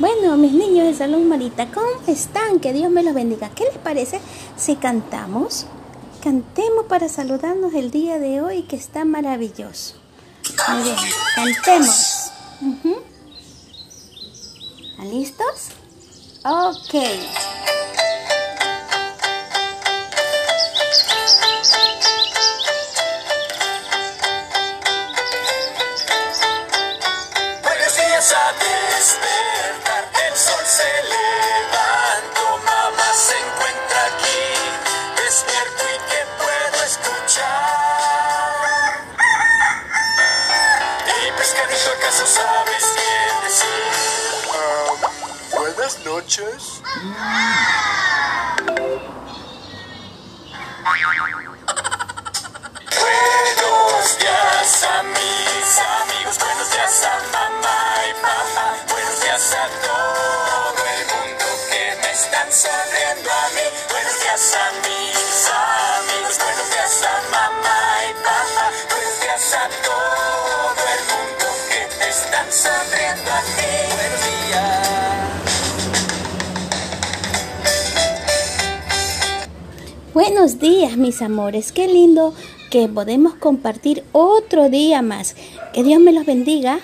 Bueno, mis niños de Salón Marita, ¿cómo están? Que Dios me los bendiga. ¿Qué les parece si cantamos? Cantemos para saludarnos el día de hoy que está maravilloso. Muy bien, cantemos. ¿Están listos? Ok. ¿Acaso sabes bien decir? Ah, buenas noches. Buenos días a mis amigos, buenos días a mamá y papá, buenos días a todo el mundo que me están sonriendo a mí. Buenos días a mis amigos, buenos días a mamá y papá, buenos días a todo Buenos días, mis amores. Qué lindo que podemos compartir otro día más. Que Dios me los bendiga.